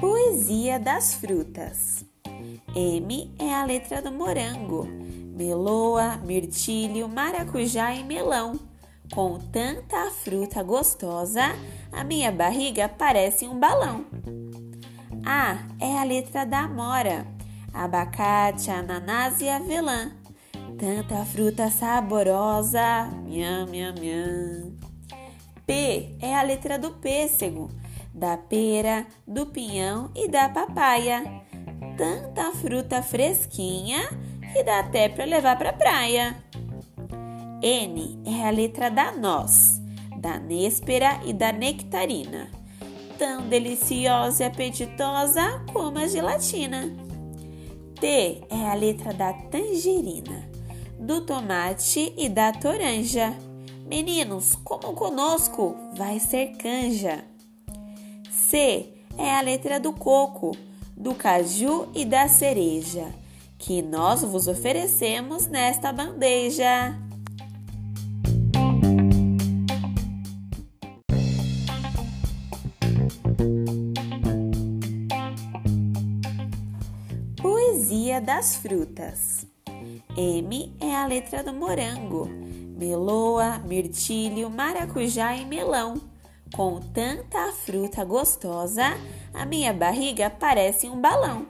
Poesia das frutas. M é a letra do morango, meloa, mirtilho, maracujá e melão. Com tanta fruta gostosa, a minha barriga parece um balão. A é a letra da amora, abacate, ananás e avelã. Tanta fruta saborosa, miam, miam, miam. P é a letra do pêssego, da pera, do pinhão e da papaya. Tanta fruta fresquinha que dá até para levar para praia. N é a letra da noz, da néspera e da nectarina. Tão deliciosa e apetitosa como a gelatina. T é a letra da tangerina, do tomate e da toranja. Meninos, como conosco, vai ser canja. C é a letra do coco, do caju e da cereja, que nós vos oferecemos nesta bandeja. Poesia das frutas. M é a letra do morango, meloa, mirtilho, maracujá e melão. Com tanta fruta gostosa, a minha barriga parece um balão.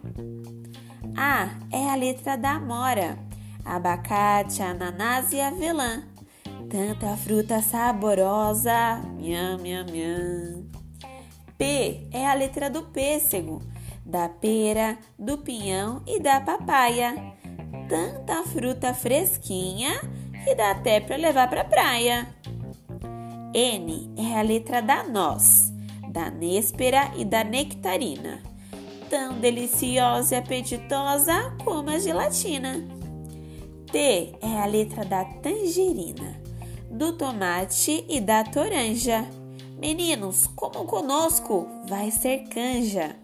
A é a letra da amora, abacate, ananás e avelã. Tanta fruta saborosa, miam, miam, miam. P é a letra do pêssego, da pera, do pinhão e da papaya. Tanta fruta fresquinha que dá até para levar para praia. N é a letra da noz, da néspera e da nectarina. Tão deliciosa e apetitosa como a gelatina. T é a letra da tangerina, do tomate e da toranja. Meninos, como conosco, vai ser canja.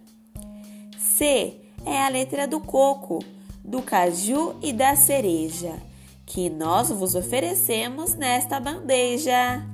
C é a letra do coco, do caju e da cereja, que nós vos oferecemos nesta bandeja.